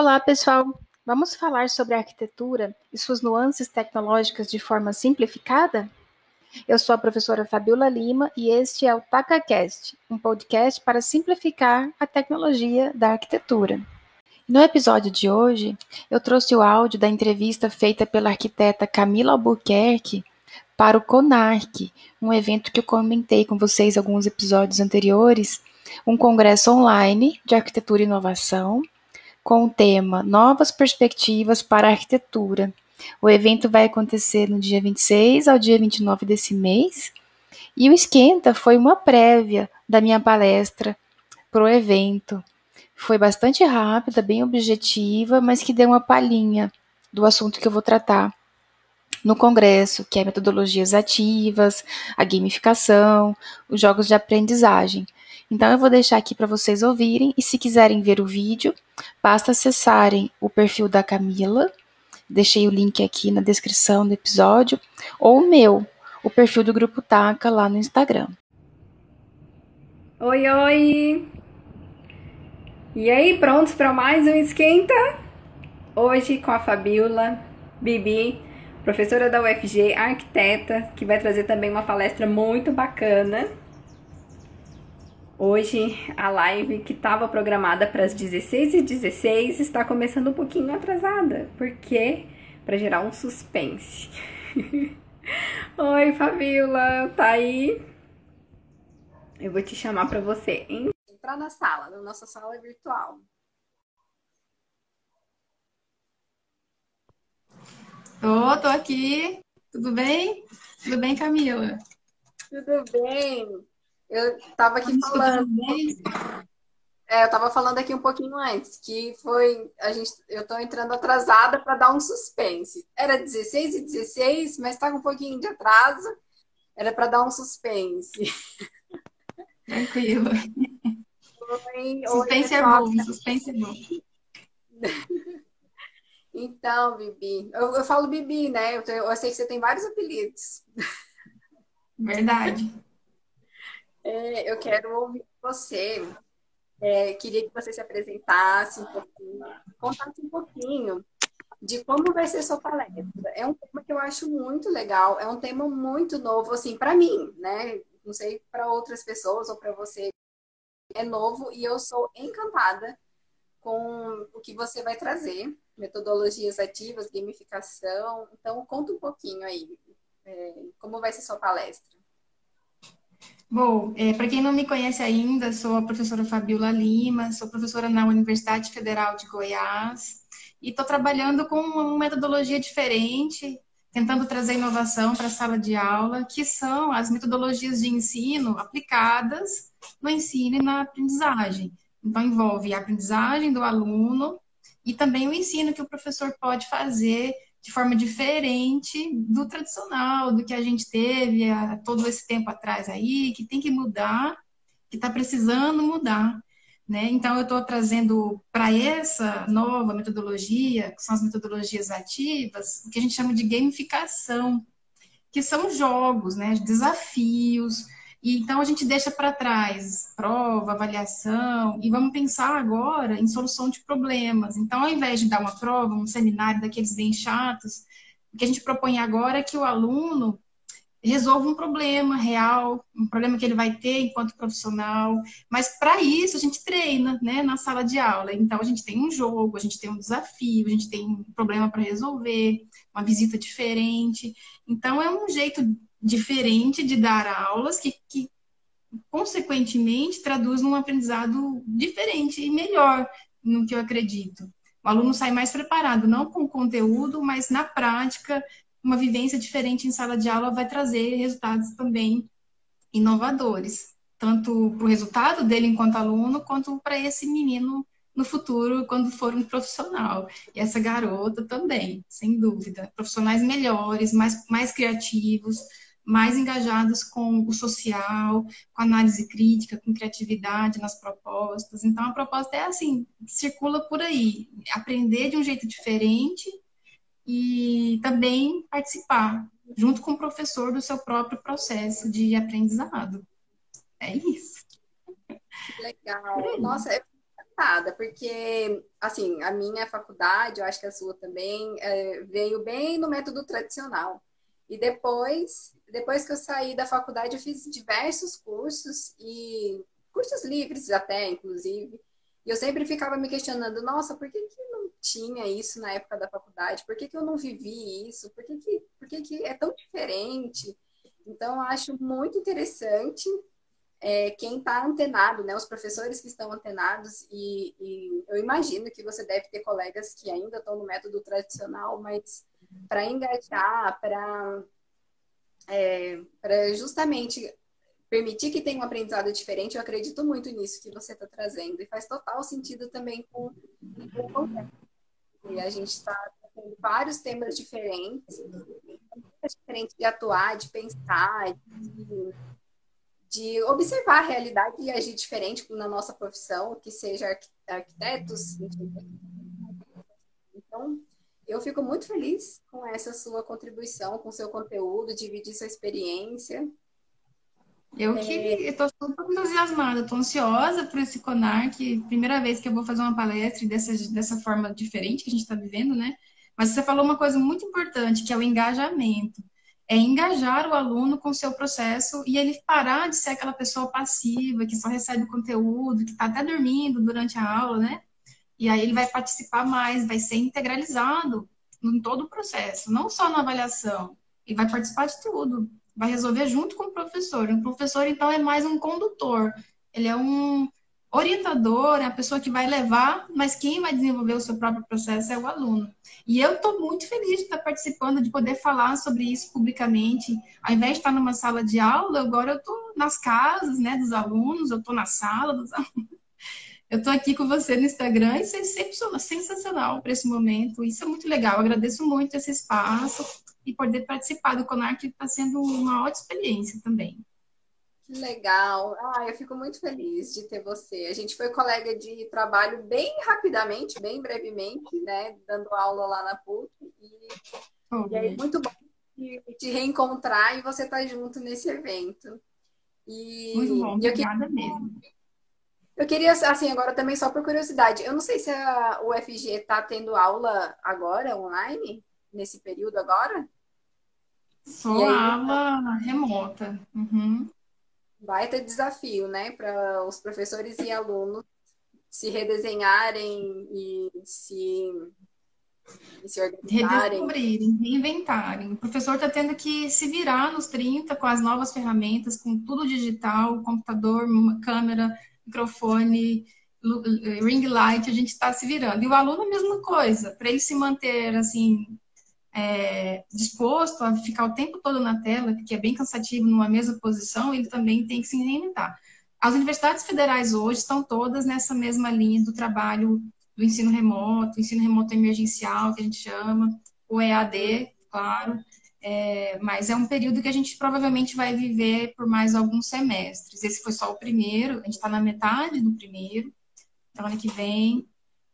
Olá, pessoal! Vamos falar sobre a arquitetura e suas nuances tecnológicas de forma simplificada? Eu sou a professora Fabiola Lima e este é o TacaCast, um podcast para simplificar a tecnologia da arquitetura. No episódio de hoje, eu trouxe o áudio da entrevista feita pela arquiteta Camila Albuquerque para o CONARC, um evento que eu comentei com vocês alguns episódios anteriores, um congresso online de arquitetura e inovação com o tema Novas Perspectivas para a Arquitetura. O evento vai acontecer no dia 26 ao dia 29 desse mês. E o Esquenta foi uma prévia da minha palestra para o evento. Foi bastante rápida, bem objetiva, mas que deu uma palhinha do assunto que eu vou tratar no congresso, que é metodologias ativas, a gamificação, os jogos de aprendizagem. Então eu vou deixar aqui para vocês ouvirem e se quiserem ver o vídeo, basta acessarem o perfil da Camila. Deixei o link aqui na descrição do episódio ou o meu, o perfil do grupo Taca lá no Instagram. Oi, oi. E aí, prontos para mais um esquenta? Hoje com a Fabiola Bibi, professora da UFG, arquiteta, que vai trazer também uma palestra muito bacana Hoje a live que estava programada para as 16h16 está começando um pouquinho atrasada, porque para gerar um suspense. Oi, Fabiola, tá aí? Eu vou te chamar para você entrar na sala, na nossa sala virtual. Tô, tô aqui. Tudo bem? Tudo bem, Camila? Tudo bem. Eu estava aqui falando. É, eu estava falando aqui um pouquinho antes, que foi. A gente, eu estou entrando atrasada para dar um suspense. Era 16 e 16, mas está com um pouquinho de atraso. Era para dar um suspense. Tranquilo. Oi, suspense oi, é bom, suspense é bom. Então, Bibi, eu, eu falo Bibi, né? Eu, eu sei que você tem vários apelidos. Verdade. É, eu quero ouvir você. É, queria que você se apresentasse um pouquinho, contasse um pouquinho de como vai ser sua palestra. É um tema que eu acho muito legal, é um tema muito novo, assim, para mim, né? Não sei para outras pessoas ou para você. É novo e eu sou encantada com o que você vai trazer, metodologias ativas, gamificação. Então, conta um pouquinho aí, é, como vai ser sua palestra. Bom, é, para quem não me conhece ainda, sou a professora Fabiola Lima, sou professora na Universidade Federal de Goiás e estou trabalhando com uma metodologia diferente, tentando trazer inovação para a sala de aula, que são as metodologias de ensino aplicadas no ensino e na aprendizagem. Então, envolve a aprendizagem do aluno e também o ensino que o professor pode fazer de forma diferente do tradicional, do que a gente teve há todo esse tempo atrás aí, que tem que mudar, que está precisando mudar. Né? Então, eu estou trazendo para essa nova metodologia, que são as metodologias ativas, o que a gente chama de gamificação, que são jogos, né? desafios, e então a gente deixa para trás prova, avaliação e vamos pensar agora em solução de problemas. Então, ao invés de dar uma prova, um seminário daqueles bem chatos, o que a gente propõe agora é que o aluno resolva um problema real, um problema que ele vai ter enquanto profissional. Mas para isso a gente treina, né, na sala de aula. Então a gente tem um jogo, a gente tem um desafio, a gente tem um problema para resolver, uma visita diferente. Então é um jeito diferente de dar aulas que, que consequentemente traduz num aprendizado diferente e melhor no que eu acredito. O aluno sai mais preparado, não com conteúdo, mas na prática, uma vivência diferente em sala de aula vai trazer resultados também inovadores, tanto para o resultado dele enquanto aluno, quanto para esse menino no futuro, quando for um profissional. E essa garota também, sem dúvida. Profissionais melhores, mais, mais criativos, mais engajados com o social, com análise crítica, com criatividade nas propostas. Então, a proposta é assim, circula por aí, aprender de um jeito diferente e também participar, junto com o professor, do seu próprio processo de aprendizado. É isso. Legal. Nossa, é encantada, porque, assim, a minha faculdade, eu acho que a sua também, é, veio bem no método tradicional. E depois, depois que eu saí da faculdade, eu fiz diversos cursos, e cursos livres até, inclusive, e eu sempre ficava me questionando, nossa, por que, que não tinha isso na época da faculdade? Por que, que eu não vivi isso? Por que, que, por que, que é tão diferente? Então, eu acho muito interessante é, quem está antenado, né? Os professores que estão antenados, e, e, eu imagino que você deve ter colegas que ainda estão no método tradicional, mas para engajar, para é, justamente permitir que tenha um aprendizado diferente, eu acredito muito nisso que você está trazendo. E faz total sentido também com, o. E a gente está tendo vários temas diferentes, diferentes de atuar, de pensar, de, de, observar a realidade e agir diferente na nossa profissão, que seja arquitetos. Então, eu fico muito feliz com essa sua contribuição, com seu conteúdo, dividir sua experiência. Eu que estou super entusiasmada, estou ansiosa por esse CONAR, que primeira vez que eu vou fazer uma palestra dessa, dessa forma diferente que a gente está vivendo, né? Mas você falou uma coisa muito importante, que é o engajamento. É engajar o aluno com o seu processo e ele parar de ser aquela pessoa passiva, que só recebe conteúdo, que está até dormindo durante a aula, né? E aí ele vai participar mais, vai ser integralizado em todo o processo, não só na avaliação, e vai participar de tudo vai resolver junto com o professor. O professor, então, é mais um condutor, ele é um orientador, é a pessoa que vai levar, mas quem vai desenvolver o seu próprio processo é o aluno. E eu estou muito feliz de estar participando, de poder falar sobre isso publicamente. Ao invés de estar numa sala de aula, agora eu estou nas casas né, dos alunos, eu estou na sala dos alunos. Eu estou aqui com você no Instagram e isso é sensacional para esse momento. Isso é muito legal. Eu agradeço muito esse espaço e poder participar do CONAR, que está sendo uma ótima experiência também. Que legal. Ah, eu fico muito feliz de ter você. A gente foi colega de trabalho bem rapidamente, bem brevemente, né? Dando aula lá na PUC. E, oh, e aí, muito bom te reencontrar e você estar tá junto nesse evento. E, muito bom, obrigada eu queria, mesmo. Eu queria, assim, agora também só por curiosidade, eu não sei se a UFG está tendo aula agora, online, nesse período agora? Só aula remota. Uhum. ter desafio, né, para os professores e alunos se redesenharem e se, e se organizarem. Redescobrirem, reinventarem. O professor está tendo que se virar nos 30 com as novas ferramentas, com tudo digital, computador, câmera, microfone, ring light, a gente está se virando. E o aluno, a mesma coisa, para ele se manter assim é, disposto a ficar o tempo todo na tela, que é bem cansativo numa mesma posição, ele também tem que se reinventar. As universidades federais hoje estão todas nessa mesma linha do trabalho do ensino remoto, ensino remoto emergencial, que a gente chama, o EAD, claro, é, mas é um período que a gente provavelmente vai viver por mais alguns semestres. Esse foi só o primeiro, a gente está na metade do primeiro, então ano que vem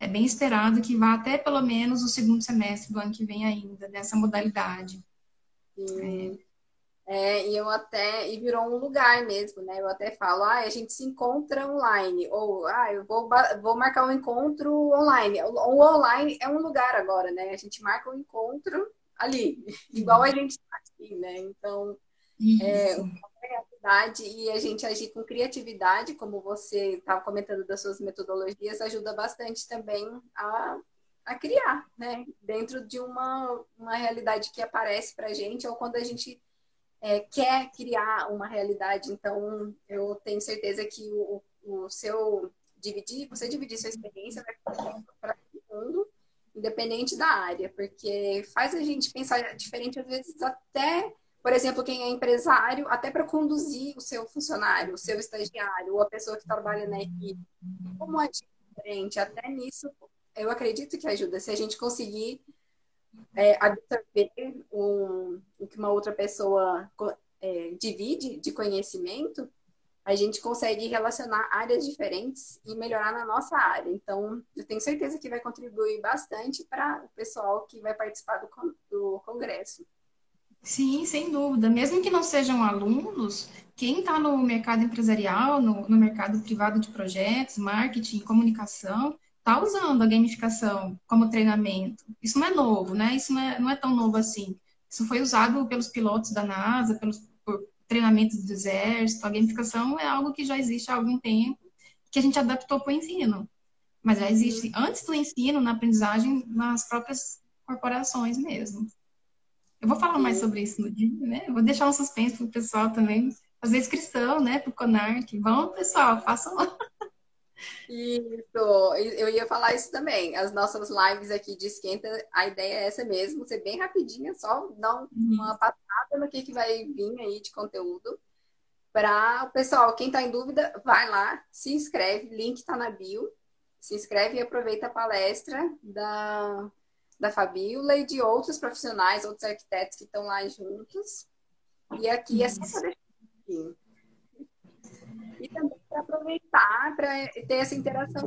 é bem esperado que vá até pelo menos o segundo semestre do ano que vem ainda, nessa modalidade. Sim. É. é, e eu até, e virou um lugar mesmo, né? Eu até falo, ah, a gente se encontra online, ou, ah, eu vou, vou marcar um encontro online. O online é um lugar agora, né? A gente marca um encontro ali, igual a gente está aqui, né? Então, é, criatividade e a gente agir com criatividade, como você estava comentando das suas metodologias, ajuda bastante também a, a criar, né? Dentro de uma, uma realidade que aparece para a gente ou quando a gente é, quer criar uma realidade. Então, eu tenho certeza que o, o seu dividir, você dividir sua experiência vai para todo mundo, independente da área, porque faz a gente pensar diferente, às vezes até por exemplo, quem é empresário, até para conduzir o seu funcionário, o seu estagiário, ou a pessoa que trabalha na equipe. Como é diferente? Até nisso, eu acredito que ajuda. Se a gente conseguir é, absorver um, o que uma outra pessoa é, divide de conhecimento, a gente consegue relacionar áreas diferentes e melhorar na nossa área. Então, eu tenho certeza que vai contribuir bastante para o pessoal que vai participar do, do congresso. Sim, sem dúvida. Mesmo que não sejam alunos, quem está no mercado empresarial, no, no mercado privado de projetos, marketing, comunicação, está usando a gamificação como treinamento. Isso não é novo, né? Isso não é, não é tão novo assim. Isso foi usado pelos pilotos da NASA, pelos treinamentos do exército. A gamificação é algo que já existe há algum tempo, que a gente adaptou para o ensino. Mas já existe antes do ensino, na aprendizagem, nas próprias corporações mesmo. Eu vou falar mais sobre isso no dia, né? Eu vou deixar um suspense para o pessoal também fazer inscrição, né, para o Conarc. Vamos, pessoal, façam lá. Isso, eu ia falar isso também. As nossas lives aqui de esquenta, a ideia é essa mesmo, ser bem rapidinha, só dar uma passada no que, que vai vir aí de conteúdo. Para o pessoal, quem está em dúvida, vai lá, se inscreve, link está na bio. Se inscreve e aproveita a palestra da, da Fabiola e de outros profissionais, outros arquitetos que estão lá juntos. E aqui é só para deixar e também para aproveitar para ter essa interação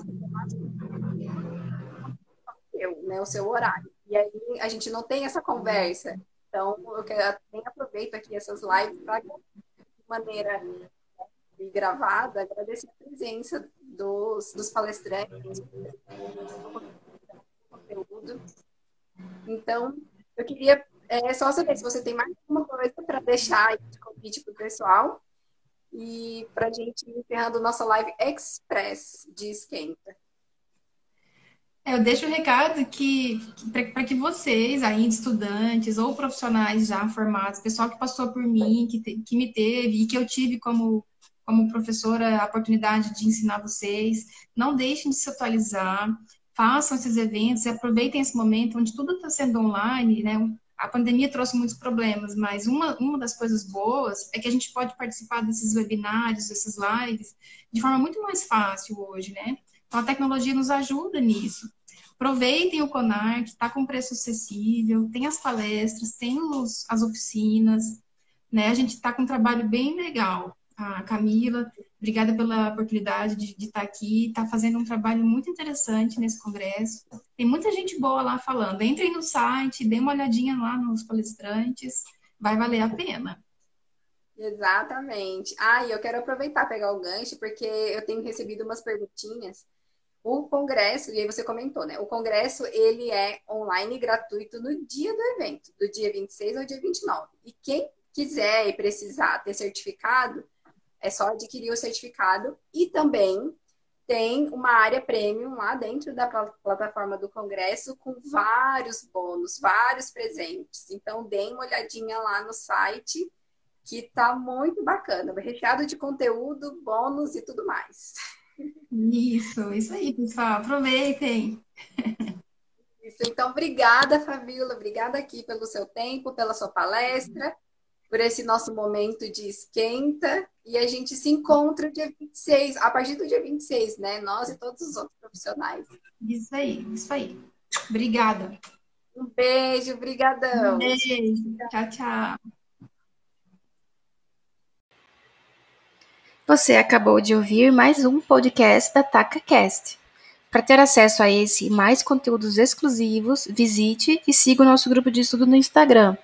eu, né, o seu horário. E aí a gente não tem essa conversa. Então, eu quero, também aproveito aqui essas lives para, de maneira né, gravada, agradecer a presença dos, dos palestrantes, conteúdo. Então, eu queria é, só saber se você tem mais alguma coisa para deixar de convite para o pessoal e para a gente encerrando nossa live express de esquenta. É, eu deixo o um recado que, que para que vocês, ainda estudantes ou profissionais já formados, pessoal que passou por mim, que, te, que me teve e que eu tive como, como professora a oportunidade de ensinar vocês, não deixem de se atualizar, façam esses eventos e aproveitem esse momento onde tudo está sendo online, né? A pandemia trouxe muitos problemas, mas uma, uma das coisas boas é que a gente pode participar desses webinários, desses lives, de forma muito mais fácil hoje, né? Então, a tecnologia nos ajuda nisso. Aproveitem o Conar, que está com preço acessível, tem as palestras, tem os, as oficinas, né? A gente está com um trabalho bem legal. A Camila Obrigada pela oportunidade de, de estar aqui. Está fazendo um trabalho muito interessante nesse congresso. Tem muita gente boa lá falando. Entrem no site, dê uma olhadinha lá nos palestrantes. Vai valer a pena. Exatamente. Ah, e eu quero aproveitar pegar o gancho, porque eu tenho recebido umas perguntinhas. O congresso, e aí você comentou, né? O congresso, ele é online gratuito no dia do evento, do dia 26 ao dia 29. E quem quiser e precisar ter certificado, é só adquirir o certificado e também tem uma área premium lá dentro da plataforma do Congresso com vários bônus, vários presentes. Então, deem uma olhadinha lá no site que tá muito bacana, recheado de conteúdo, bônus e tudo mais. Isso, isso aí, pessoal. Aproveitem. Isso, então, obrigada, Fabíola, obrigada aqui pelo seu tempo, pela sua palestra por esse nosso momento de esquenta. E a gente se encontra dia 26, a partir do dia 26, né? Nós e todos os outros profissionais. Isso aí, isso aí. Obrigada. Um beijo, brigadão. Um beijo. Tchau, tchau. Você acabou de ouvir mais um podcast da TacaCast. Para ter acesso a esse e mais conteúdos exclusivos, visite e siga o nosso grupo de estudo no Instagram,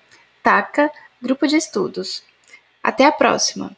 Taca Grupo de Estudos. Até a próxima!